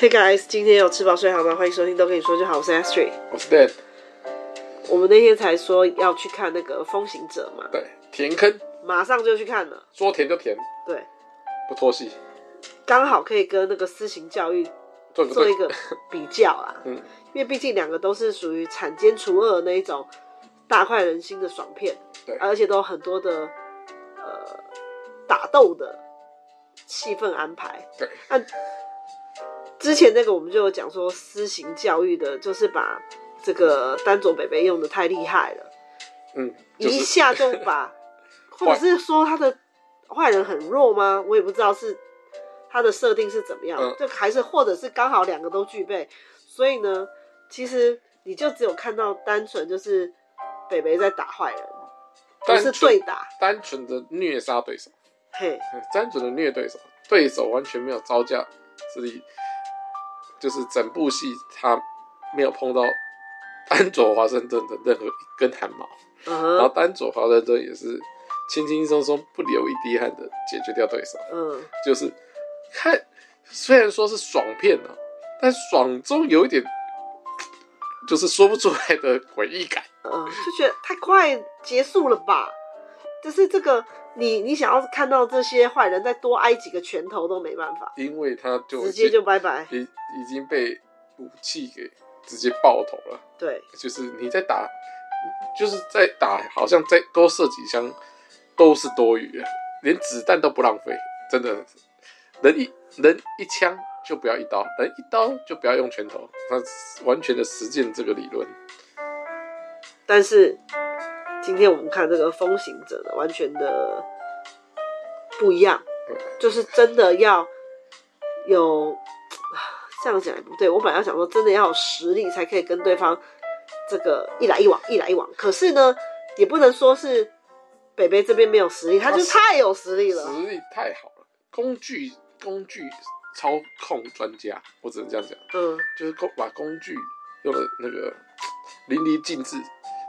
Hey guys，今天有吃饱睡好吗？欢迎收听都跟你说就好，我是 Astrid，我是 Dan。我们那天才说要去看那个《风行者》嘛，对，填坑，马上就去看了，说填就填，对，不拖戏，刚好可以跟那个私刑教育做一个比较啊，嗯，因为毕竟两个都是属于铲奸除恶那一种大快人心的爽片，对，而且都有很多的呃打斗的气氛安排，对，那。之前那个我们就有讲说，私刑教育的，就是把这个丹佐北北用的太厉害了，嗯，就是、一下就把，或者是说他的坏人很弱吗？我也不知道是他的设定是怎么样，嗯、就还是或者是刚好两个都具备，所以呢，其实你就只有看到单纯就是北北在打坏人，不是对打，单纯的虐杀对手，嘿，单纯的虐对手，对手完全没有招架之力。就是整部戏他没有碰到 丹佐华盛顿的任何一根汗毛，uh huh. 然后丹佐华盛顿也是轻轻松松不流一滴汗的解决掉对手。嗯、uh，huh. 就是看虽然说是爽片啊，但爽中有一点就是说不出来的诡异感。嗯、uh，huh. 就觉得太快结束了吧？就是这个。你你想要看到这些坏人再多挨几个拳头都没办法，因为他就直接就拜拜，已已经被武器给直接爆头了。对，就是你在打，就是在打，好像再多射几枪都是多余的，连子弹都不浪费。真的，人一人一枪就不要一刀，人一刀就不要用拳头，他完全的实践这个理论。但是。今天我们看这个风行者的完全的不一样，就是真的要有这样讲也不对。我本来要想说，真的要有实力才可以跟对方这个一来一往，一来一往。可是呢，也不能说是北北这边没有实力，他就太有实力了，实力太好了，工具工具操控专家，我只能这样讲。嗯，就是工把工具用的那个淋漓尽致。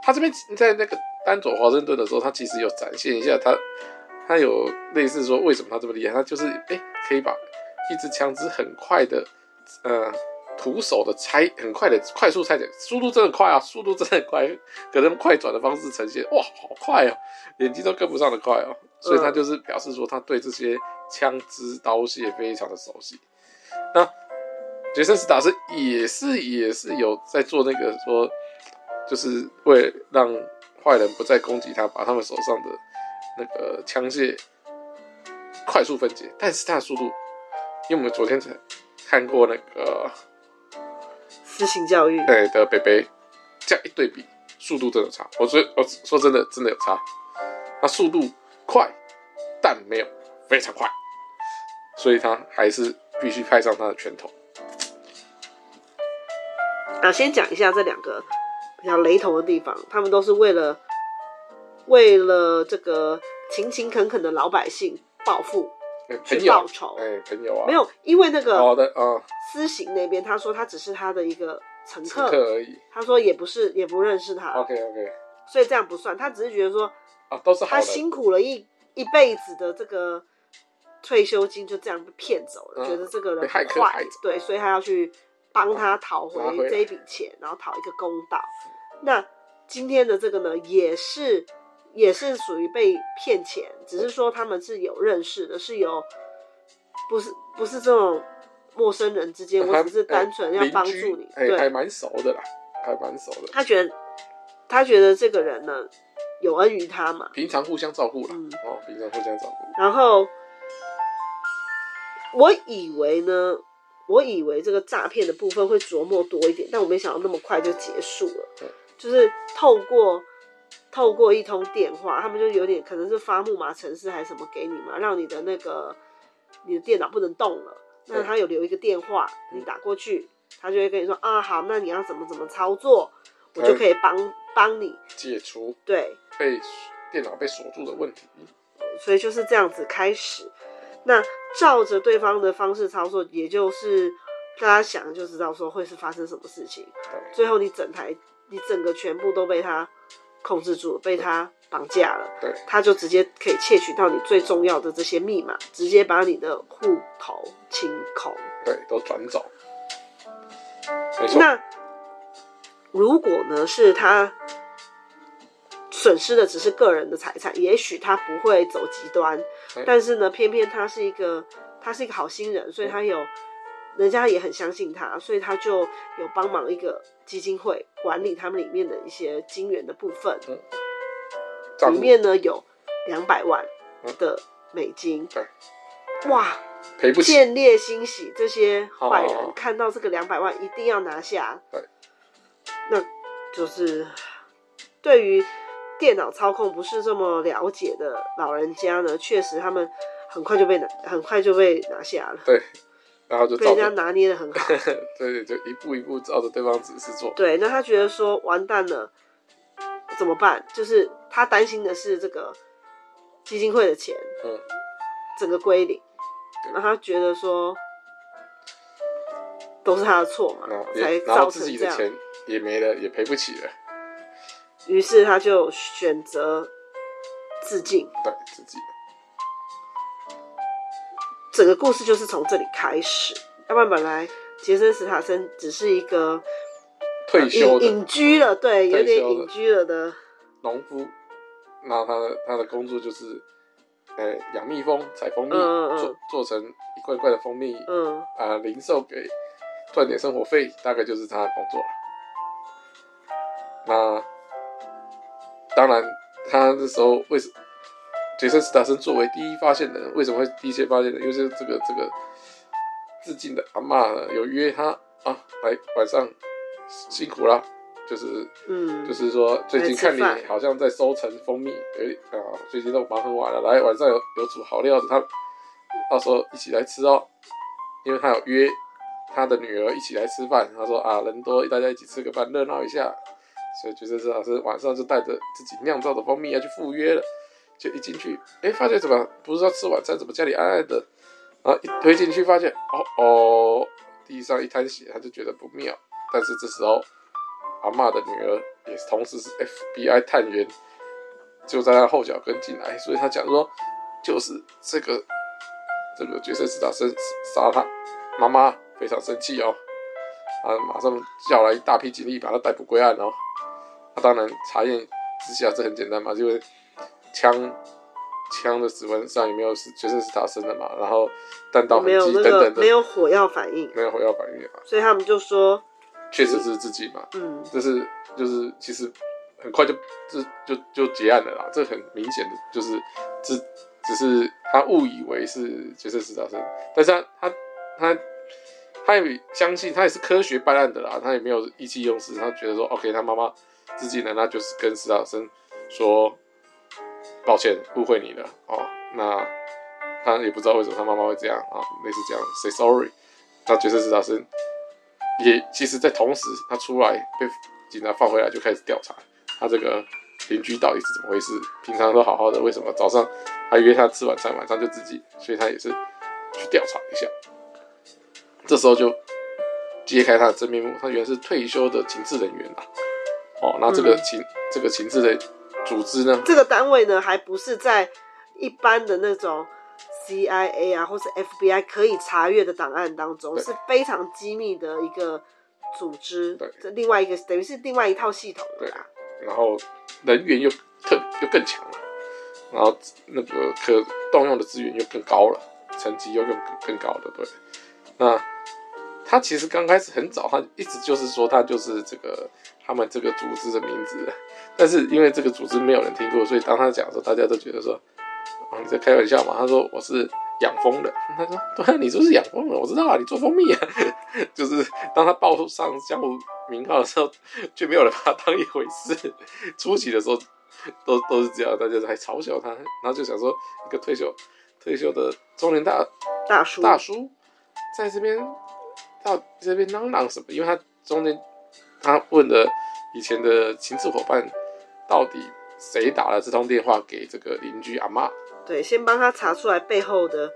他这边在那个。安佐华盛顿的时候，他其实有展现一下他，他有类似说为什么他这么厉害，他就是哎、可以把一支枪支很快的，呃，徒手的拆，很快的快速拆解，速度真的快啊，速度真的快，可能快转的方式呈现，哇，好快哦、眼睛都跟不上的快哦、所以他就是表示说他对这些枪支刀械非常的熟悉。那杰森·斯达斯也是也是有在做那个说，就是为了让。坏人不再攻击他，把他们手上的那个枪械快速分解，但是他的速度，因为我们昨天才看过那个私刑教育对的北北，这样一对比，速度真的差。我说我说真的，真的有差。他速度快，但没有非常快，所以他还是必须派上他的拳头。啊，先讲一下这两个。比较雷同的地方，他们都是为了为了这个勤勤恳恳的老百姓报复，去报仇。哎、欸，朋友啊，没有，因为那个好的啊，私刑那边他说他只是他的一个乘客，而已。他说也不是，也不认识他。OK OK，所以这样不算，他只是觉得说啊，都是好他辛苦了一一辈子的这个退休金就这样被骗走了，嗯、觉得这个人很坏，对，所以他要去。帮他讨回这一笔钱，然后讨一个公道。那今天的这个呢，也是也是属于被骗钱，只是说他们是有认识的，是有不是不是这种陌生人之间，我只是单纯要帮助你，对，还蛮熟的啦，还蛮熟的。他觉得他觉得这个人呢有恩于他嘛，平常互相照顾了，嗯、哦，平常互相照顾。然后我以为呢。我以为这个诈骗的部分会琢磨多一点，但我没想到那么快就结束了。对就是透过透过一通电话，他们就有点可能是发木马程式还是什么给你嘛，让你的那个你的电脑不能动了。那他有留一个电话，你打过去，他就会跟你说啊，好，那你要怎么怎么操作，我就可以帮帮你解除对被电脑被锁住的问题。所以就是这样子开始。那照着对方的方式操作，也就是大家想就知道说会是发生什么事情。对最后你整台，你整个全部都被他控制住了，被他绑架了。对，他就直接可以窃取到你最重要的这些密码，直接把你的户头清空。对，都转走。没错。那如果呢，是他损失的只是个人的财产，也许他不会走极端。欸、但是呢，偏偏他是一个他是一个好心人，所以他有、嗯、人家也很相信他，所以他就有帮忙一个基金会管理他们里面的一些金元的部分。嗯、里面呢有两百万的美金。嗯。哇，赔不起，见猎欣喜，这些坏人看到这个两百万，一定要拿下。对，那就是对于电脑操控不是这么了解的老人家呢，确实他们很快就被拿，很快就被拿下了。对，然后就被人家拿捏的很好。对，就一步一步照着对方指示做。对，那他觉得说完蛋了，怎么办？就是他担心的是这个基金会的钱，嗯，整个归零。那他觉得说都是他的错嘛，才造成这样，自己的钱也没了，也赔不起了。于是他就选择自尽。对，自尽。整个故事就是从这里开始。要不然本来杰森·史塔森只是一个退休的隐居了，对，有点隐居了的农夫。那他的他的工作就是。呃，养蜜蜂、采蜂蜜，嗯、做做成一罐罐的蜂蜜，嗯，啊、呃，零售给赚点生活费，大概就是他的工作。那当然，他那时候为什杰森·史塔森作为第一发现人，为什么会第一先发现人？因为这个这个致敬的阿嬷呢，有约他啊，来晚上辛苦了。就是，嗯，就是说，最近看你好像在收成蜂蜜，哎啊，最近都忙很晚了，来晚上有有煮好料子，他到时候一起来吃哦，因为他有约他的女儿一起来吃饭，他说啊，人多，大家一起吃个饭，热闹一下，所以就是老师晚上就带着自己酿造的蜂蜜要去赴约了，就一进去，哎，发现怎么不是要吃晚餐，怎么家里暗暗的，然后一推进去发现，哦哦，地上一滩血，他就觉得不妙，但是这时候。阿嬷的女儿也，同时是 FBI 探员，就在他后脚跟进来，所以他讲说，就是这个这个杰森·史塔森杀他妈妈，非常生气哦，啊，马上叫来一大批警力把他逮捕归案哦。他当然查验之下这很简单嘛，就是枪枪的指纹上也没有是杰森·是他生的嘛，然后弹道痕迹等等的，没有火药反应，没有火药反应啊，所以他们就说。确实是自己嘛，嗯，这是就是，其实很快就就就就结案了啦。这很明显的就是只只是他误以为是杰森·是他生，但是他他他他也相信他也是科学办案的啦，他也没有意气用事，他觉得说 OK，他妈妈自己呢，那就是跟史塔森说抱歉，误会你了哦。那他也不知道为什么他妈妈会这样啊，类似这样 say sorry，那杰森·史塔森。也其实，在同时，他出来被警察放回来，就开始调查他这个邻居到底是怎么回事。平常都好好的，为什么早上还约他吃晚餐，晚上就自己？所以他也是去调查一下。这时候就揭开他的真面目，他原来是退休的情治人员啊。哦，那这个情、嗯、这个情治的组织呢？这个单位呢，还不是在一般的那种。CIA 啊，或是 FBI 可以查阅的档案当中，是非常机密的一个组织。对，这另外一个等于是另外一套系统。对啊，然后人员又特又更强了，然后那个可动用的资源又更高了，层级又更更高的。对，那他其实刚开始很早，他一直就是说他就是这个他们这个组织的名字，但是因为这个组织没有人听过，所以当他讲的时候，大家都觉得说。啊，你在开玩笑嘛？他说我是养蜂的。他说对啊，你说是养蜂的，我知道啊，你做蜂蜜啊。就是当他报上江湖名号的时候，却没有人把他当一回事。初期的时候都都是这样，大家还嘲笑他，然后就想说一个退休退休的中年大大叔大叔在这边到这边嚷嚷什么？因为他中间他问的以前的情治伙伴到底谁打了这通电话给这个邻居阿妈。对，先帮他查出来背后的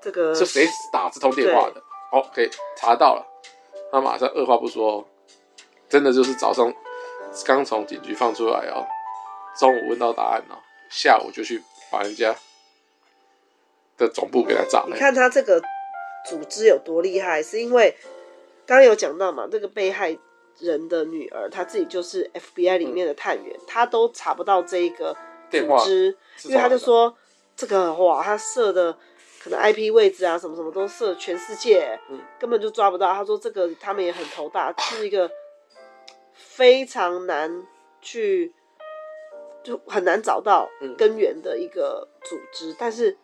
这个是谁打这通电话的。哦，可以查到了。他马上二话不说，真的就是早上刚从警局放出来哦，中午问到答案哦，下午就去把人家的总部给他炸了。你看他这个组织有多厉害，是因为刚刚有讲到嘛，这个被害人的女儿，她自己就是 FBI 里面的探员，她、嗯、都查不到这一个组织，因为他就说这个哇，他设的可能 IP 位置啊，什么什么都设全世界，嗯，根本就抓不到。他说这个他们也很头大，是一个非常难去，就很难找到根源的一个组织，嗯、但是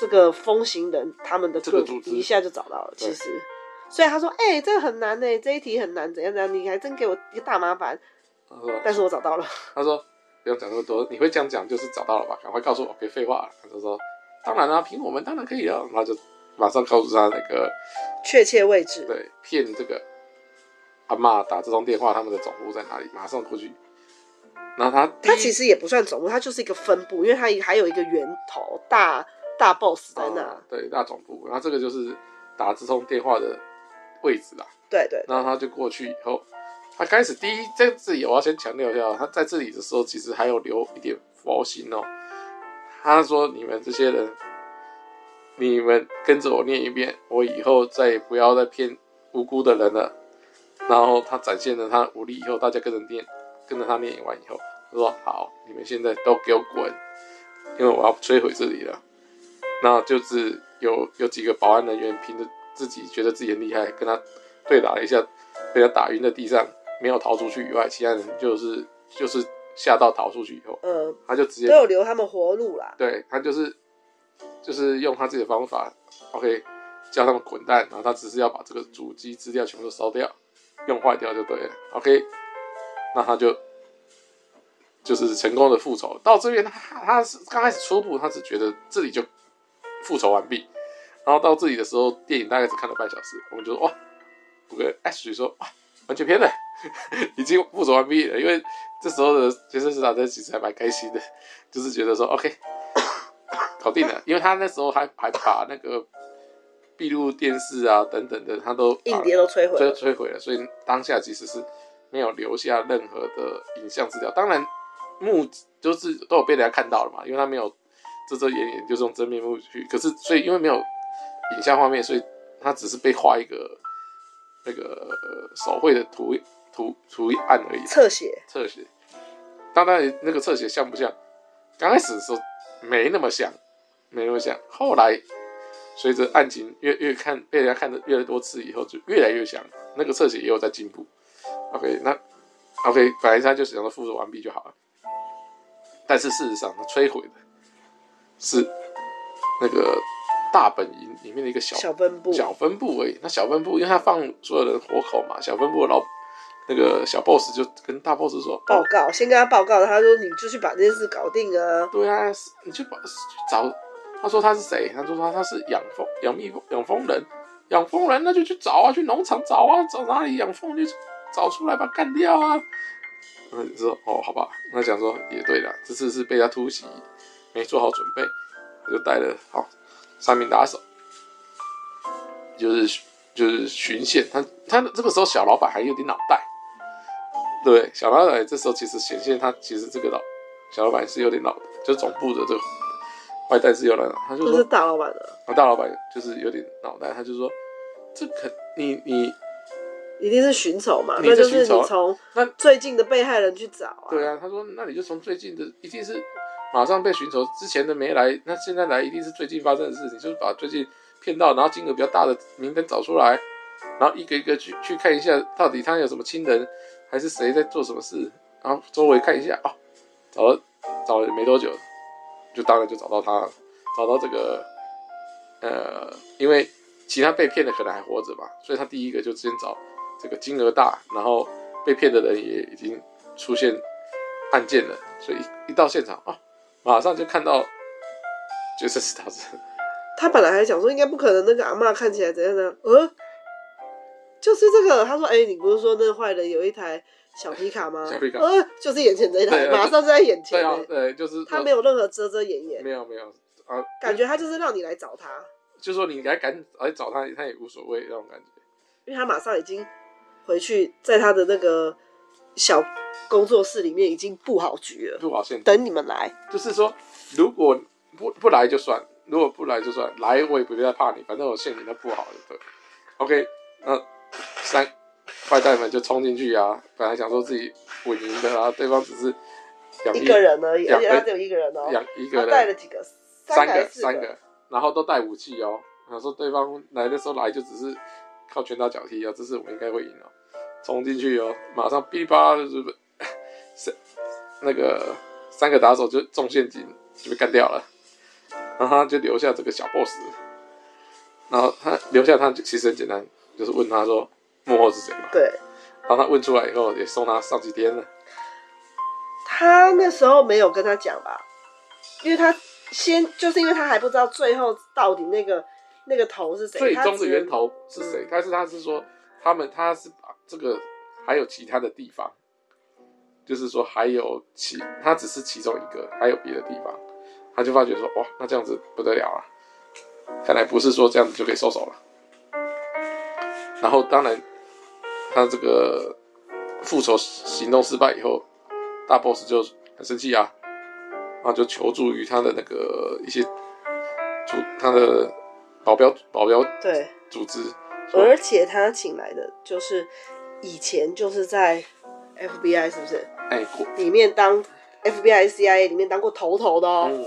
这个风行人他们的个组一下就找到了，其实。所以他说：“哎、欸，这个很难呢，这一题很难，怎样怎样？你还真给我一个大麻烦。”他说：“但是我找到了。”他说。不用讲那么多，你会这样讲就是找到了吧？赶快告诉我，别废话了。他就说：“当然啦、啊，凭我们当然可以啊。”然后就马上告诉他那个确切位置。对，骗这个阿妈打这通电话，他们的总部在哪里？马上过去。然后他他其实也不算总部，他就是一个分部，因为他还有一个源头大大 boss 在那、哦。对，大总部。然后这个就是打这通电话的位置啦。对，对对。然后他就过去以后。他开始第一在这里，我要先强调一下，他在这里的时候其实还有留一点佛心哦。他说：“你们这些人，你们跟着我念一遍，我以后再也不要再骗无辜的人了。”然后他展现了他武力以后，大家跟着念，跟着他念完以后，他说：“好，你们现在都给我滚，因为我要摧毁这里了。”然后就是有有几个保安人员凭着自己觉得自己很厉害，跟他对打了一下，被他打晕在地上。没有逃出去以外，其他人就是就是吓到逃出去以后，嗯，他就直接都有留他们活路啦。对，他就是就是用他自己的方法，OK，叫他们滚蛋，然后他只是要把这个主机资料全部都烧掉，用坏掉就对了，OK，那他就就是成功的复仇。到这边他他是刚开始初步他只觉得这里就复仇完毕，然后到这里的时候，电影大概只看了半小时，我们就说哇，不过 Ashley 说哇。完全偏了，已经复仇完毕了。因为这时候的杰森·斯坦森其实还蛮开心的，就是觉得说 OK，搞定了。因为他那时候还还把那个闭路电视啊等等的，他都硬碟都摧毁，摧摧毁了。所以当下其实是没有留下任何的影像资料。当然，目就是都有被人家看到了嘛，因为他没有遮遮掩掩，就是用真面目去。可是所以因为没有影像画面，所以他只是被画一个。那个手绘的图图图案而已，侧写，侧写。当然，那个侧写像不像？刚开始的时候没那么像，没那么像。后来随着案情越越看被人家看的越来越多次以后，就越来越像。那个侧写也有在进步。OK，那 OK，本来他就想要复制完毕就好了。但是事实上，他摧毁的是那个。大本营里面的一个小小分部，小分部而已。那小分部，因为他放所有人活口嘛，小分部的老那个小 boss 就跟大 boss 说报告，先跟他报告。他说：“你就去把这件事搞定啊。”对啊，你去把去找。他说他是谁？他说他他是养蜂养蜜蜂养蜂人，养蜂人那就去找啊，去农场找啊，找哪里养蜂就找出来把干掉啊。那你，说哦，好吧，那讲说也对了，这次是被他突袭，没做好准备，他就带了好。三名打手，就是就是巡线，他他这个时候小老板还有点脑袋，对，小老板这时候其实显现他其实这个老小老板是有点脑的，就总部的这个坏蛋是有点脑，他就说是大老板的，啊大老板就是有点脑袋，他就说这可你你一定是寻仇嘛，那就是你从那最近的被害人去找啊，对啊，他说那你就从最近的一定是。马上被寻仇，之前的没来，那现在来一定是最近发生的事情，就是把最近骗到，然后金额比较大的名单找出来，然后一个一个去去看一下，到底他有什么亲人，还是谁在做什么事，然后周围看一下，哦，找了找了没多久，就当然就找到他了，找到这个，呃，因为其他被骗的可能还活着嘛，所以他第一个就先找这个金额大，然后被骗的人也已经出现案件了，所以一到现场啊。哦马上就看到，就是斯塔森。他本来还想说，应该不可能，那个阿妈看起来怎样呢？呃，就是这个。他说：“哎、欸，你不是说那个坏人有一台小皮卡吗？”小皮卡，呃，就是眼前这一台，马上就在眼前。对啊，对，就是他没有任何遮遮掩掩。没有没有啊，感觉他就是让你来找他。就说你来赶来找他，他也无所谓那种感觉。因为他马上已经回去，在他的那个小。工作室里面已经布好局了，布好线，等你们来。就是说，如果不不来就算，如果不来就算，来我也不会再怕你，反正我线已经布好了。对，OK，那三坏蛋们就冲进去啊，本来想说自己稳赢的，然后对方只是两一个人而已，而且他只有一个人哦，两一个人带了几个，三个三个，然后都带武器哦。他说对方来的时候来就只是靠拳打脚踢啊，这次我应该会赢哦，冲进去哦，马上噼里啪啦就是是那个三个打手就中陷阱就被干掉了，然后他就留下这个小 boss，然后他留下他其实很简单，就是问他说幕后是谁嘛？对，然后他问出来以后也送他上几天了。他那时候没有跟他讲吧，因为他先就是因为他还不知道最后到底那个。那个头是谁？最终的源头是谁？但是他是说，他们他是把这个还有其他的地方，就是说还有其他只是其中一个，还有别的地方，他就发觉说，哇，那这样子不得了啊！看来不是说这样子就可以收手了。然后当然，他这个复仇行动失败以后，大 boss 就很生气啊，然后就求助于他的那个一些主他的。保镖，保镖对组织，而且他请来的就是以前就是在 FBI 是不是？哎，里面当 FBI、CIA 里面当过头头的哦，嗯，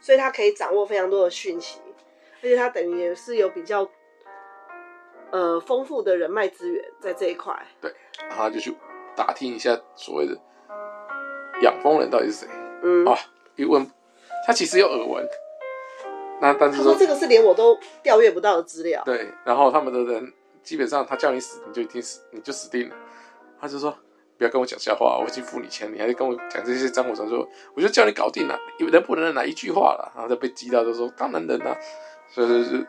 所以他可以掌握非常多的讯息，而且他等于也是有比较呃丰富的人脉资源在这一块。对，然后他就去打听一下所谓的养蜂人到底是谁。嗯，啊，一问他其实有耳闻。那但是说，说这个是连我都调阅不到的资料。对，然后他们的人基本上他叫你死，你就一定死，你就死定了。他就说不要跟我讲笑话，我已经付你钱，你还跟我讲这些脏话，说我就叫你搞定了，能不能来一句话了？然后就被激到，就说当然能啊。所以就是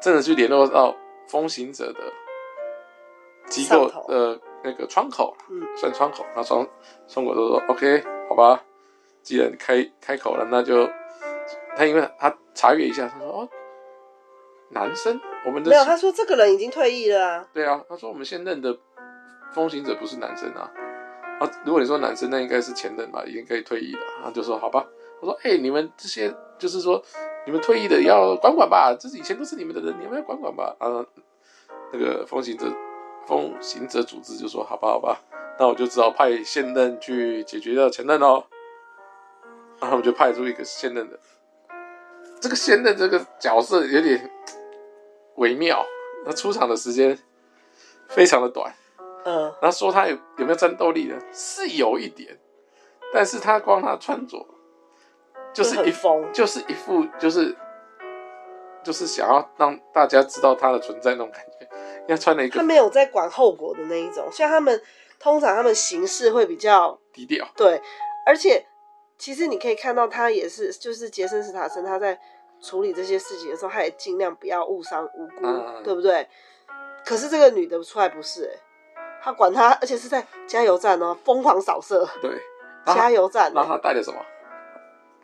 真的去联络到风行者的机构的那个窗口，嗯，算窗口。然后窗窗口都说 OK，好吧，既然开开口了，那就。他因为他查阅一下，他说：“哦，男生，我们的没有。”他说：“这个人已经退役了啊。”对啊，他说：“我们现任的风行者不是男生啊。”啊，如果你说男生，那应该是前任吧，已经可以退役了。他就说：“好吧。”我说：“哎、你们这些就是说，你们退役的要管管吧，这是以前都是你们的人，你们要管管吧。”啊，那个风行者风行者组织就说：“好吧，好吧，那我就只好派现任去解决掉前任喽。”然后他们就派出一个现任的。这个现任这个角色有点 微妙，他出场的时间非常的短，嗯，然后说他有有没有战斗力呢？是有一点，但是他光他穿着就是一疯就是一副就是就是想要让大家知道他的存在那种感觉，因为他穿了一个他没有在管后果的那一种，像他们通常他们行事会比较低调，对，而且。其实你可以看到，他也是，就是杰森·斯塔森，他在处理这些事情的时候，他也尽量不要误伤无辜，嗯、对不对？可是这个女的出来不是、他管他，而且是在加油站哦，疯狂扫射，对，加油站、欸。然后他带了什么？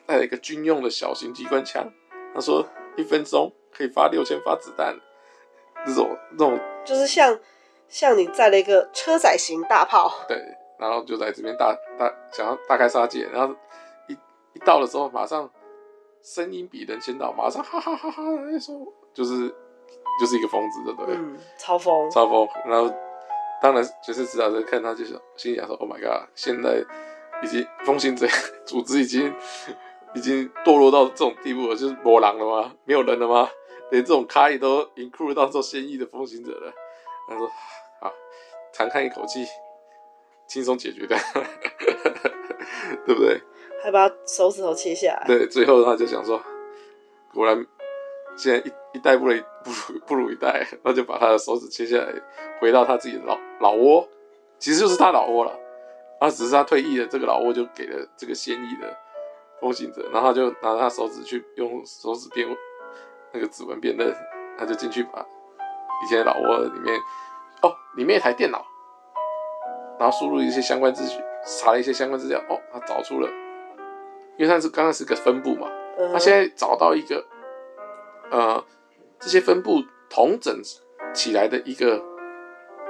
带了一个军用的小型机关枪。他说一分钟可以发六千发子弹，这种这种就是像像你载了一个车载型大炮，对，然后就在这边大大想要大开杀戒，然后。一一到的时候，马上声音比人先到，马上哈哈哈哈哈说，就是就是一个疯子，对不对？嗯，超疯，超疯。然后当然就是指导人看他，就是心里想说：“Oh my god！现在已经风行者组织已经已经堕落到这种地步了，就是魔狼了吗？没有人了吗？连这种卡里都 include 到这种现役的风行者了。”他说：“好，长叹一口气，轻松解决的，对不对？”还把手指头切下来。对，最后他就想说，果然现在一一代不如不如不如一代，那就把他的手指切下来，回到他自己的老老窝，其实就是他老窝了。然后只是他退役了，这个老窝就给了这个现役的风行者，然后他就拿他手指去用手指辨那个指纹辨认，他就进去把以前的老窝里面哦，里面一台电脑，然后输入一些相关资讯，查了一些相关资料，哦，他找出了。因为他是刚刚是个分部嘛，他现在找到一个，呃，这些分部同整起来的一个，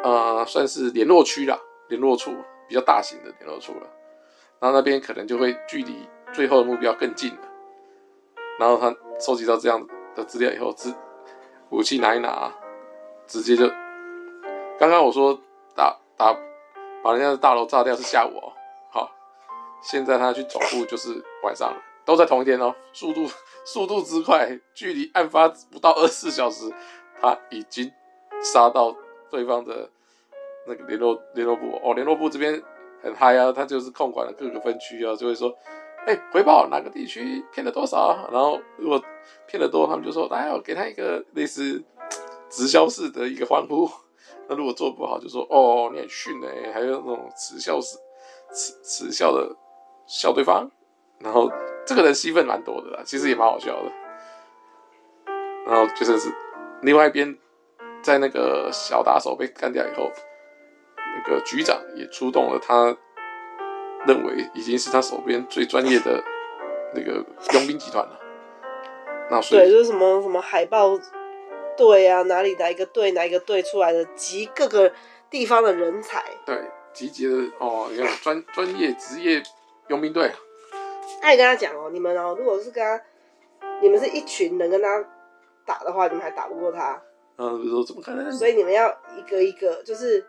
呃，算是联络区啦，联络处比较大型的联络处了，然后那边可能就会距离最后的目标更近了。然后他收集到这样的资料以后，武器拿一拿，直接就刚刚我说打打把人家的大楼炸掉是下午哦，好，现在他去总部就是晚上了，都在同一天哦，速度速度之快，距离案发不到二十四小时，他已经杀到对方的那个联络联络部哦，联络部这边很嗨啊，他就是控管了各个分区啊，就会说。哎，回报哪个地区骗了多少？然后如果骗得多，他们就说：“来，我给他一个类似直销式的一个欢呼。” 那如果做不好，就说：“哦，你很逊哎！”还有那种耻笑式、耻耻笑的笑对方。然后这个人戏份蛮多的啦，其实也蛮好笑的。然后就算是另外一边，在那个小打手被干掉以后，那个局长也出动了他。认为已经是他手边最专业的那个佣兵集团了。那所以对，就是什么什么海豹队啊，哪里哪一个队，哪一个队出来的集各个地方的人才。对，集结的哦，你看专专业职业佣兵队。他也跟他讲哦，你们哦，如果是跟他，你们是一群人跟他打的话，你们还打不过他。嗯，比如说怎么可能？所以你们要一个一个，就是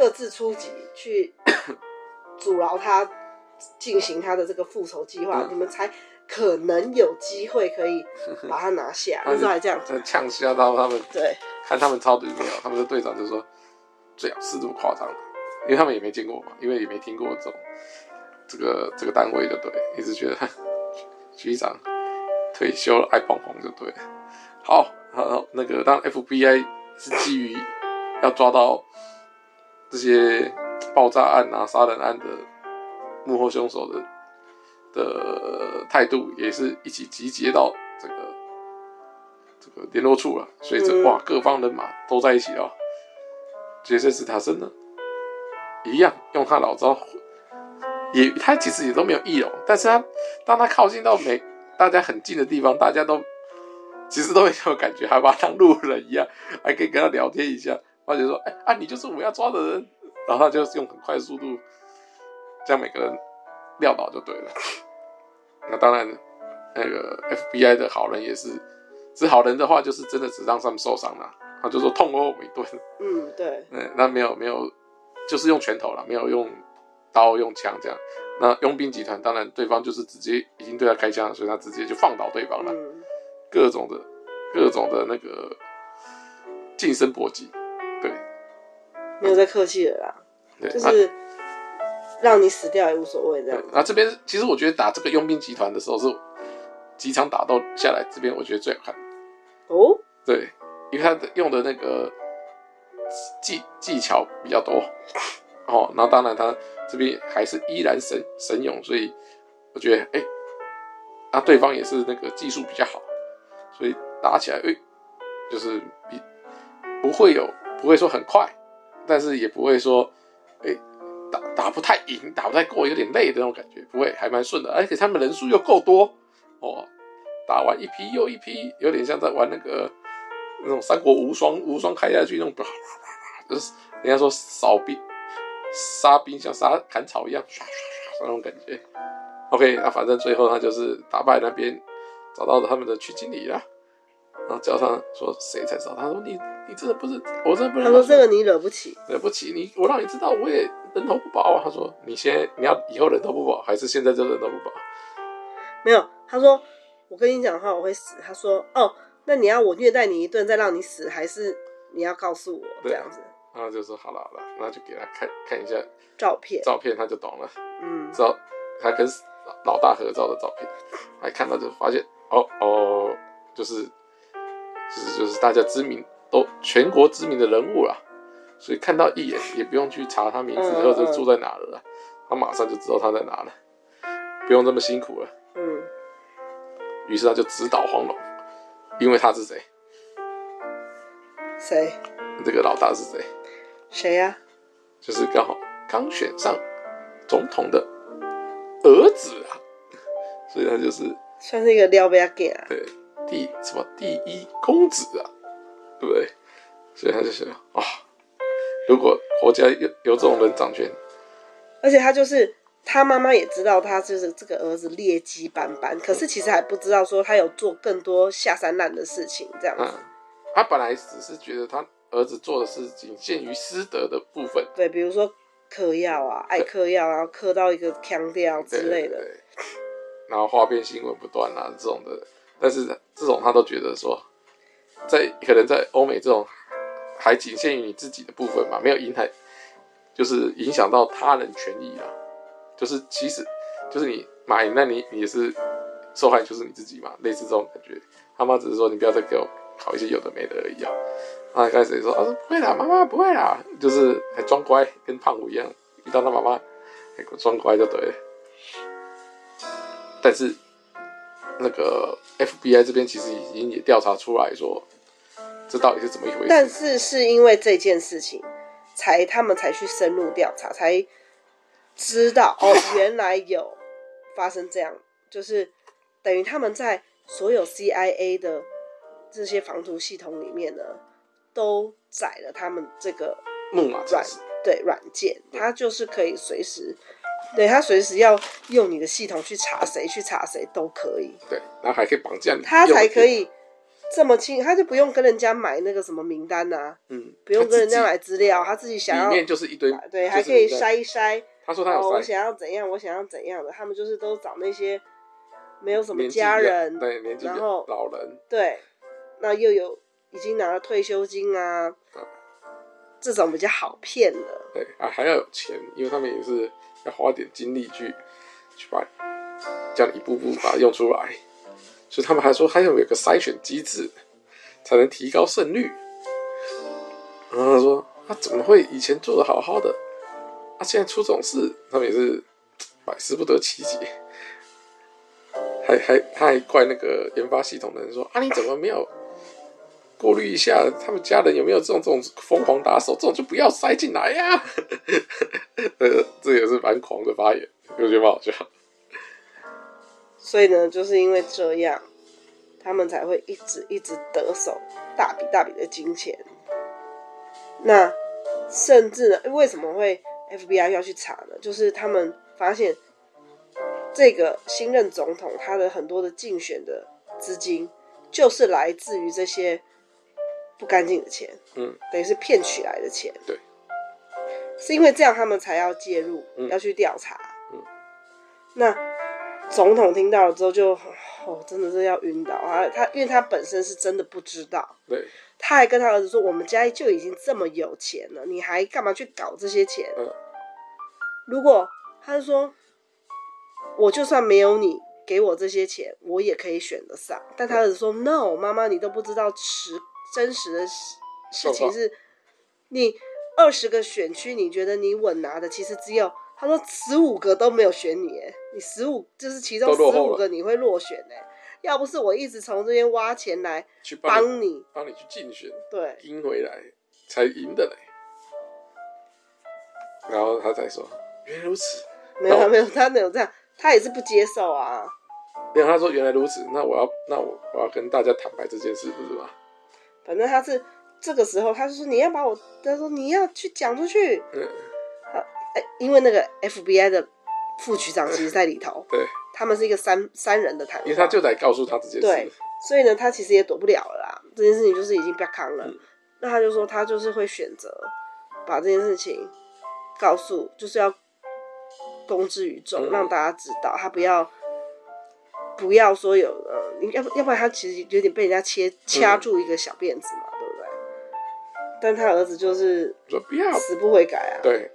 各自出击去。阻挠他进行他的这个复仇计划，嗯、你们才可能有机会可以 把他拿下。那时候还这样子，呛笑到他们。对，看他们超队没有，他们的队长就说最好是这么夸张，因为他们也没见过嘛，因为也没听过这种这个这个单位的对，一直觉得局长退休了爱碰碰就对。好，好，那个当 FBI 是基于要抓到这些。爆炸案啊，杀人案的幕后凶手的的态度，也是一起集结到这个这个联络处了。所以这哇，各方人马都在一起啊。杰森·史塔森呢，一样用他老招，也他其实也都没有易容，但是他当他靠近到每大家很近的地方，大家都其实都没有感觉，还把他当路人一样，还可以跟他聊天一下，或者说，哎啊，你就是我们要抓的人。然后他就用很快的速度将每个人撂倒就对了。那当然，那个 FBI 的好人也是，是好人的话，就是真的只让他们受伤了。他就说痛殴我们一顿。嗯，对。嗯，那没有没有，就是用拳头了，没有用刀用枪这样。那佣兵集团当然对方就是直接已经对他开枪了，所以他直接就放倒对方了。嗯、各种的各种的那个近身搏击。没有再客气了啦，对就是让你死掉也无所谓这样。那这边其实我觉得打这个佣兵集团的时候是几场打斗下来，这边我觉得最好看。哦，对，因为他用的那个技技巧比较多。哦，然后当然他这边还是依然神神勇，所以我觉得哎，那对方也是那个技术比较好，所以打起来哎，就是比不会有不会说很快。但是也不会说，哎，打打不太赢，打不太过，有点累的那种感觉，不会，还蛮顺的。而且他们人数又够多，哦，打完一批又一批，有点像在玩那个那种三国无双，无双开下去那种，就 是人家说扫兵杀兵像杀砍草一样，刷刷刷那种感觉。OK，那反正最后他就是打败那边，找到了他们的区经理了。然后叫他说谁才知道？他说你你真的不是，我真的不是。他说这个你惹不起，惹不起你，我让你知道我也人头不保啊。他说你先你要以后人头不保，还是现在就人头不保？没有，他说我跟你讲的话我会死。他说哦，那你要我虐待你一顿再让你死，还是你要告诉我这样子？然后就说好了好了，那就给他看看一下照片，照片他就懂了。嗯，知道他跟老大合照的照片，还看到就发现哦哦，就是。就是就是大家知名都全国知名的人物啦，所以看到一眼也不用去查他名字，或者住在哪了啦，他马上就知道他在哪了，不用这么辛苦了。嗯。于是他就直捣黄龙，因为他是谁？谁？这个老大是谁？谁呀？就是刚好刚选上总统的儿子啊，所以他就是算是一个撩妹仔啊。对。第什么第一公子啊，对不对？所以他就想啊，如果国家有有这种人掌权，而且他就是他妈妈也知道他就是这个儿子劣迹斑斑，可是其实还不知道说他有做更多下三滥的事情这样子。他本来只是觉得他儿子做的事仅限于师德的部分。对，比如说嗑药啊，爱嗑药，然后嗑到一个腔调之类的。对对对，然后花边新闻不断啊，这种的。但是这种他都觉得说，在可能在欧美这种还仅限于你自己的部分嘛，没有影响，就是影响到他人权益啊。就是其实就是你买，那你你也是受害，就是你自己嘛，类似这种感觉。他妈只是说你不要再给我考一些有的没的而已啊。他开始说：“啊，不会啦，妈妈不会啦，就是还装乖，跟胖虎一样，遇到他妈妈还装乖就对了。”但是那个 FBI 这边其实已经也调查出来说，这到底是怎么一回事？但是是因为这件事情，才他们才去深入调查，才知道哦，原来有发生这样，就是等于他们在。所有 CIA 的这些防毒系统里面呢，都载了他们这个木马软对软件，它就是可以随时，对他随时要用你的系统去查谁去查谁都可以。对，然后还可以绑架你，他才可以这么轻，他就不用跟人家买那个什么名单呐、啊，嗯，不用跟人家买资料，他自己想要里面就是一堆，对，还可以筛一筛。他说他有、哦，我想要怎样，我想要怎样的，他们就是都找那些。没有什么家人，对，年纪然后老人，对，那又有已经拿了退休金啊，嗯、这种比较好骗的。对啊，还要有钱，因为他们也是要花点精力去去把这样一步步把它用出来，所以他们还说还有有个筛选机制，才能提高胜率。然后他说他怎么会以前做的好好的，啊，现在出这种事，他们也是 百思不得其解。还还他还怪那个研发系统的人说啊，你怎么没有过滤一下他们家人有没有这种这种疯狂打手，这种就不要塞进来呀、啊。呃，这也是蛮狂的发言，我觉得蛮好笑。所以呢，就是因为这样，他们才会一直一直得手大笔大笔的金钱。那甚至呢，为什么会 FBI 要去查呢？就是他们发现。这个新任总统，他的很多的竞选的资金，就是来自于这些不干净的钱，嗯，等于是骗取来的钱，对，是因为这样他们才要介入，嗯、要去调查，嗯，那总统听到了之后就，哦，真的是要晕倒啊！他因为他本身是真的不知道，对，他还跟他儿子说，我们家就已经这么有钱了，你还干嘛去搞这些钱？嗯，如果他就说。我就算没有你给我这些钱，我也可以选得上。但他儿子说：“No，妈妈，你都不知道实真实的事情是，你二十个选区，你觉得你稳拿的，其实只有他说十五个都没有选你，哎，你十五就是其中十五个你会落选，哎，要不是我一直从这边挖钱来去帮你，帮你去竞选，对，赢回来才赢的嘞。然后他才说，原来如此，没有没有，他没有这样。”他也是不接受啊。没有，他说原来如此，那我要那我我要跟大家坦白这件事，不是吗？反正他是这个时候，他就说你要把我，他说你要去讲出去。嗯。哎，因为那个 FBI 的副局长其实在里头，对，他们是一个三三人的谈话，因为他就得告诉他这件事，对，所以呢，他其实也躲不了了啦。这件事情就是已经被扛了，嗯、那他就说他就是会选择把这件事情告诉，就是要。公之于众，让大家知道，他不要不要说有呃，要不要不然他其实有点被人家切掐住一个小辫子嘛，对不对？但他儿子就是说不要死不悔改啊。对，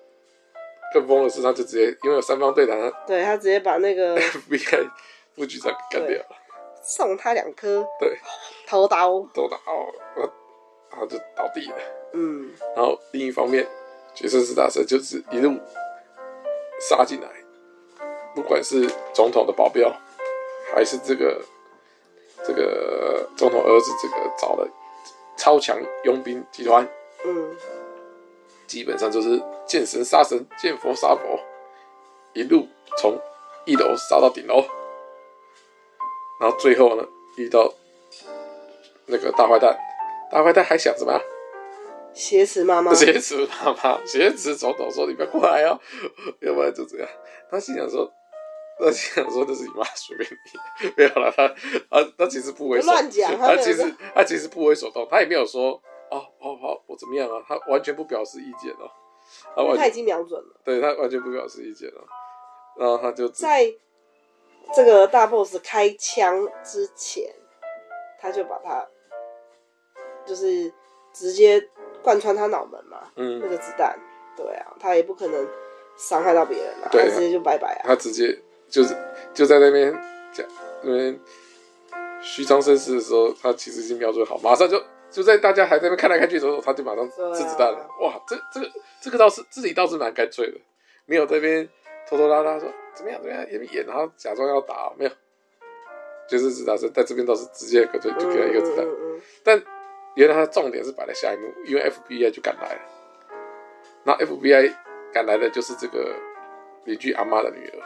更疯的是，他就直接因为有三方对谈，对他直接把那个 FBI 副局长干掉了，送他两颗对头刀，头刀，然后就倒地了。嗯，然后另一方面，杰森斯坦森就是一路。杀进来，不管是总统的保镖，还是这个这个总统儿子，这个找了超强佣兵集团，嗯，基本上就是见神杀神，见佛杀佛，一路从一楼杀到顶楼，然后最后呢，遇到那个大坏蛋，大坏蛋还想什么？挟持妈妈，挟持妈妈，挟持总统说：“你不要过来哦，要不然就这样。”他心想说：“他心想说，这是你妈随便你，没有了。”他他他其实不为乱讲，他其实他其实不为所动，他也没有说哦，好好，我怎么样啊？他完全不表示意见哦。他他已经瞄准了，对他完全不表示意见了。然后他就在这个大 boss 开枪之前，他就把他就是直接贯穿他脑门嘛，嗯，那个子弹，对啊，他也不可能伤害到别人啊，他直接就拜拜啊，他直接就是就在那边讲那边虚张声势的时候，他其实已经瞄准好，马上就就在大家还在那边看来看去的时候，他就马上吃子弹了。啊、哇，这这个这个倒是自己倒是蛮干脆的，没有在那边拖拖拉拉说怎么样怎么样演演，然后假装要打，没有，就是子弹是在这边倒是直接干脆就给他一个子弹。嗯嗯嗯、但原来他的重点是摆在下一幕，因为 FBI 就赶来了，那 FBI 赶来的就是这个邻居阿妈的女儿，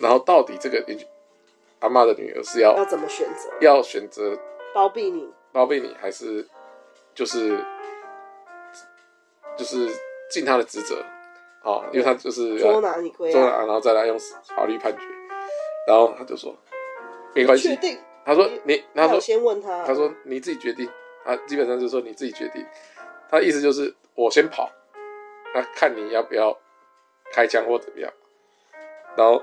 然后到底这个阿妈的女儿是要要怎么选择？要选择包庇你？包庇你还是就是就是尽他的职责啊，因为他就是捉拿你归捉拿，然后再来用法律判决。然后他就说没关系？他说你，他说先问他，他说你自己决定。他基本上就是说你自己决定。他的意思就是我先跑，那看你要不要开枪或怎么样。然后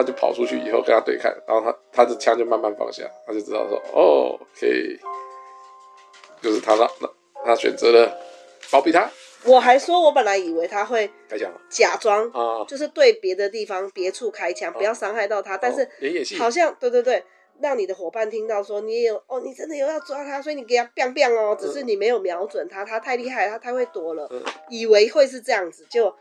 他就跑出去以后跟他对看，然后他他的枪就慢慢放下，他就知道说哦，可以。就是他让那他选择了包庇他。我还说，我本来以为他会开枪，假装啊，就是对别的地方别处开枪，不要伤害到他。但是好像对对对，让你的伙伴听到说你也有哦，你真的有要抓他，所以你给他 biang biang 哦，只是你没有瞄准他，他太厉害，他太会躲了，以为会是这样子，就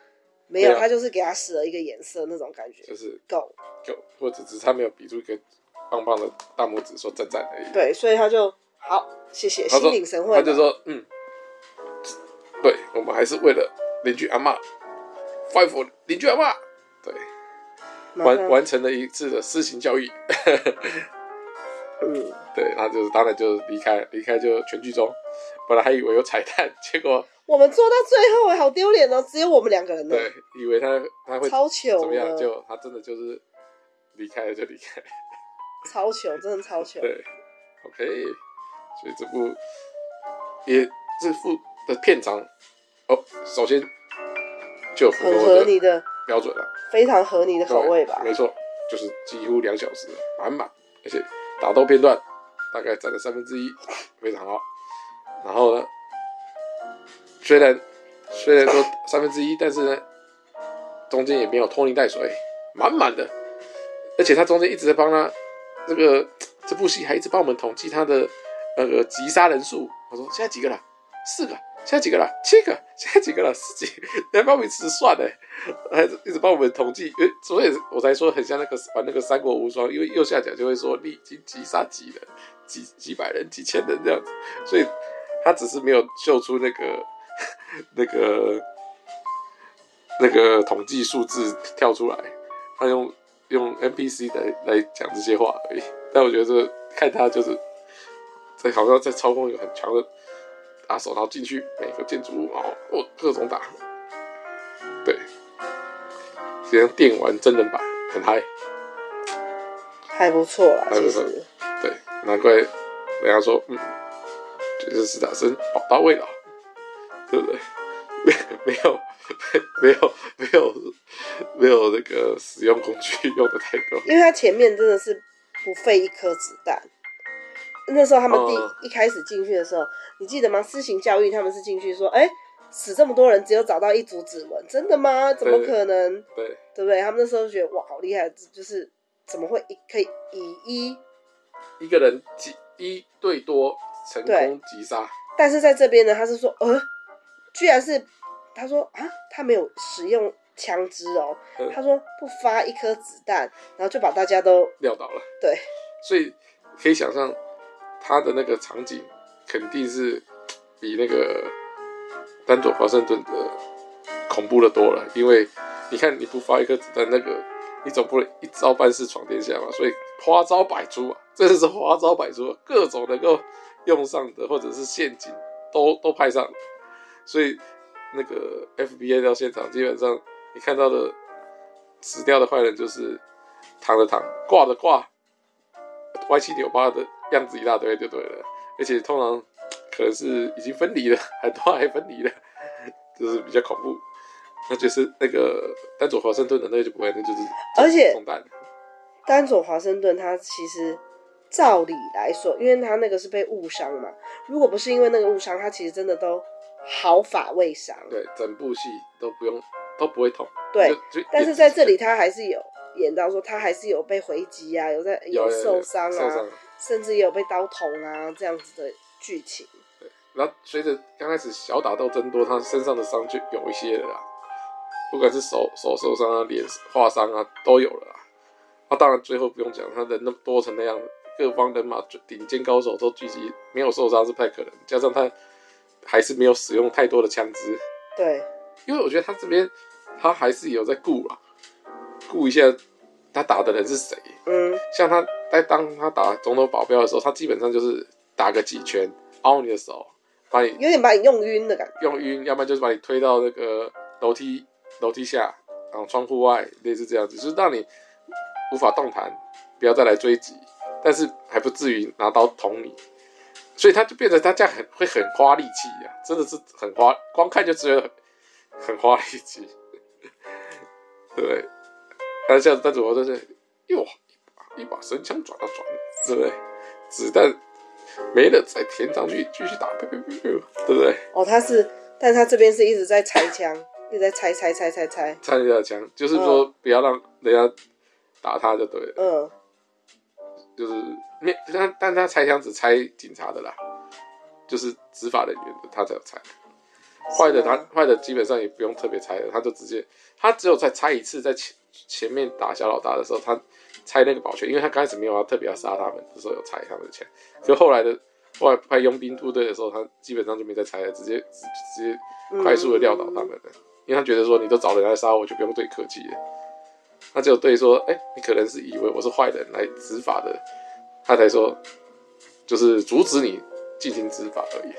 没有，他就是给他使了一个颜色那种感觉，就是 go go，或者只是他没有比出一个棒棒的大拇指说赞赞而已。对，所以他就好。谢谢，心领神会。他就说：“嗯，对，我们还是为了邻居阿嬷，fight for 邻居阿嬷，对，完完成了一次的私刑教育。嗯，对，他就是当然就离开，离开就全剧终。本来还以为有彩蛋，结果 我们做到最后，哎，好丢脸哦，只有我们两个人呢。对，以为他他会超糗，怎么样？就他真的就是离开了就离开，超糗，真的超糗。对，OK。”所以这部也这部的片长哦，首先就符合你的标准了，非常合你的口味吧？没错，就是几乎两小时满满，而且打斗片段大概占了三分之一，非常好。然后呢，虽然虽然说三分之一，但是呢，中间也没有拖泥带水，满满的，而且他中间一直在帮他这个这部戏还一直帮我们统计他的。那个击杀人数，我说现在几个了？四个。现在几个了？七个。现在几个了？十几。还帮我们一直算呢，还一直帮我们统计。诶，所以我才说很像那个玩那个三国无双，因为右下角就会说你已经击杀几人，几几百人、几千人这样子。所以他只是没有秀出那个 那个那个统计数字跳出来，他用用 NPC 来来讲这些话而已。但我觉得看他就是。在好像在操控一个很强的打手，套进去每个建筑物，然后哦各种打，对，这样电玩真人版很嗨，还不错啦，还不错，对，难怪人家说嗯，就是史塔森宝刀未老，对不对？没没有没有没有没有那个使用工具用的太多，因为他前面真的是不费一颗子弹。那时候他们第一、嗯、一开始进去的时候，你记得吗？私刑教育他们是进去说，哎、欸，死这么多人，只有找到一组指纹，真的吗？怎么可能？对，对不对？他们那时候就觉得哇，好厉害，就是怎么会一可以以一一个人击一对多成功击杀？但是在这边呢，他是说，呃，居然是他说啊，他没有使用枪支哦，嗯、他说不发一颗子弹，然后就把大家都撂倒了。对，所以可以想象。他的那个场景肯定是比那个丹佐华盛顿的恐怖的多了，因为你看你不发一颗子弹，那个你总不能一招半式闯天下嘛，所以花招百出啊，真的是花招百出，各种能够用上的或者是陷阱都 都派上，所以那个 FBI 到现场，基本上你看到的死掉的坏人就是躺的躺，挂的挂，歪七扭八的。样子一大堆就对了，而且通常可能是已经分离了，很多还分离了，就是比较恐怖。那就是那个丹佐华盛顿的那个就不会，那就是而且丹佐华盛顿他其实照理来说，因为他那个是被误伤嘛，如果不是因为那个误伤，他其实真的都毫发未伤。对，整部戏都不用都不会痛。对，但是在这里他还是有演到说他还是有被回击啊，有在有受伤啊，甚至也有被刀捅啊这样子的剧情。对，然后随着刚开始小打斗增多，他身上的伤就有一些了啦。不管是手手受伤啊，脸划伤啊，都有了啊。那当然最后不用讲，他人那么多成那样，各方人马顶尖高手都聚集，没有受伤是不太可能。加上他还是没有使用太多的枪支。对，因为我觉得他这边他还是有在顾啊，顾一下他打的人是谁。嗯，像他在当他打总统保镖的时候，他基本上就是打个几拳，凹你的手，把你有点把你用晕的感觉，用晕，要不然就是把你推到那个楼梯。楼梯下，然后窗户外，类似这样子，就是让你无法动弹，不要再来追击，但是还不至于拿刀捅你，所以他就变成他这样很会很花力气呀，真的是很花，光看就觉得很，很花力气，对不对？但是但是我就是又一把神枪转啊转，对不对？子弹没了再填上去继续打，对不对？哦，他是，但他这边是一直在拆枪。你在拆拆拆拆拆，拆人家的枪，就是说不要让人家打他就对了。嗯，就是没，但但他拆枪只拆警察的啦，就是执法人员的他才有拆。坏的他坏的基本上也不用特别拆的，他就直接他只有在拆一次，在前前面打小老大的时候，他拆那个保全，因为他刚开始没有要特别要杀他们的时候有拆他们的枪，就后来的后来派佣兵部队的时候，他基本上就没再拆了，直接直接快速的撂倒他们了。因为他觉得说，你都找人来杀我，就不用对客气了。他只有对说，哎、你可能是以为我是坏人来执法的，他才说，就是阻止你进行执法而已。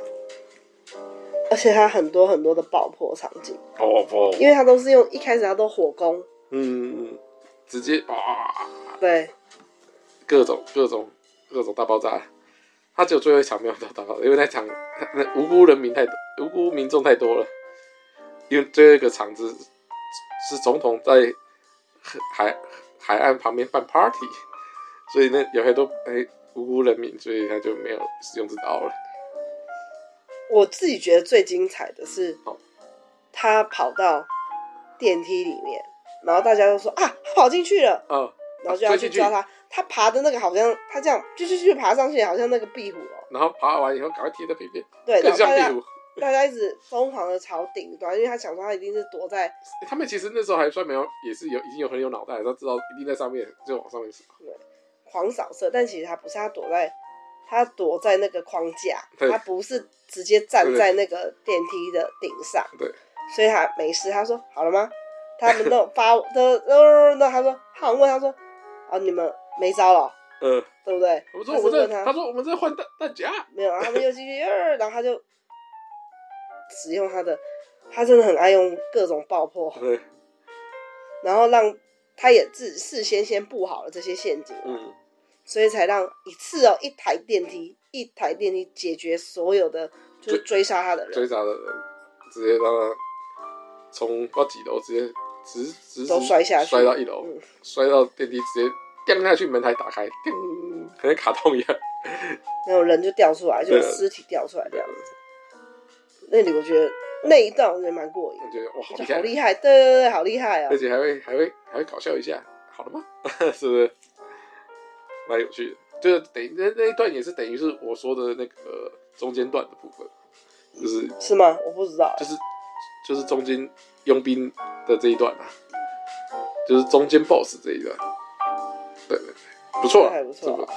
而且他很多很多的爆破场景，爆破，因为他都是用一开始他都火攻，嗯，直接啊，对，各种各种各种大爆炸。他只有最后一场没有到大爆炸，因为那场那无辜人民太多，无辜民众太多了。因为最后一个场子是总统在海海岸旁边办 party，所以呢有很多哎无辜人民，所以他就没有使用这刀了。我自己觉得最精彩的是，他跑到电梯里面，然后大家都说啊，他跑进去了，嗯，然后就要去抓他。他爬的那个好像他这样，就就就爬上去，好像那个壁虎哦。然后爬完以后，赶快贴在旁边，对，更像壁虎。大家一直疯狂的朝顶端，因为他想说他一定是躲在。他们其实那时候还算没有，也是有已经有很有脑袋，他知道一定在上面，就往上面扫。对，狂扫射，但其实他不是，他躲在，他躲在那个框架，他不是直接站在那个电梯的顶上。对，所以他没事。他说好了吗？他们都 发都都那他说他问他说啊，你们没招了？嗯，对不对？我说我们在，他说我们在换弹弹夹，没有，他们又继续，然后他就。使用他的，他真的很爱用各种爆破，对，然后让他也自事先先布好了这些陷阱，嗯，所以才让一次哦，一台电梯，一台电梯解决所有的就是追杀他的人，追杀的人，直接让他从到几楼直接直直都摔下去，摔到一楼，嗯，摔到电梯直接掉下去，门台打开，叮，可能卡通一样，然后人就掉出来，就尸体掉出来这样子。那里我觉得那一段我觉得蛮过瘾，我觉得哇，好厉害，对对对，好厉害啊！而且还会还会还会搞笑一下，好了吗？是不是？蛮有趣的，就是等于那那一段也是等于是我说的那个中间段的部分，就是是吗？我不知道，就是就是中间佣兵的这一段啊，就是中间 BOSS 这一段，对对对，不错，还不错，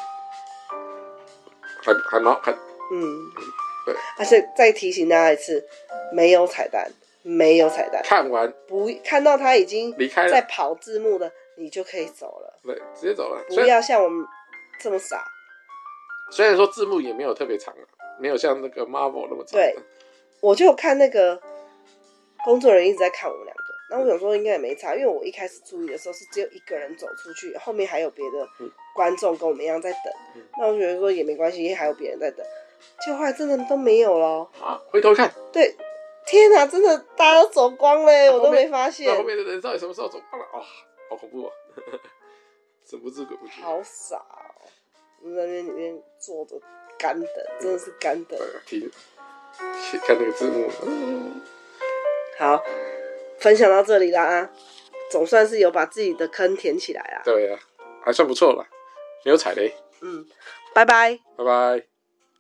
还还蛮还嗯。对，而且再提醒大家一次，没有彩蛋，没有彩蛋。看完不看到他已经离开了，在跑字幕的，你就可以走了。对，直接走了。不要像我们这么傻。虽然说字幕也没有特别长啊，没有像那个 Marvel 那么长。对，我就看那个工作人员一直在看我们两个，那我想说应该也没差，因为我一开始注意的时候是只有一个人走出去，后面还有别的观众跟我们一样在等。那我觉得说也没关系，因为还有别人在等。就后来真的都没有了。啊，回头看，对，天哪，真的大家都走光嘞，我都没发现。那后面的人到底什么时候走光了？啊，好恐怖啊！神不知鬼不觉。好傻哦，在那边里面坐着干等，真的是干等。听，看那个字幕。好，分享到这里啦啊，总算是有把自己的坑填起来了。对呀、啊，还算不错吧，没有踩雷。嗯，拜拜。拜拜。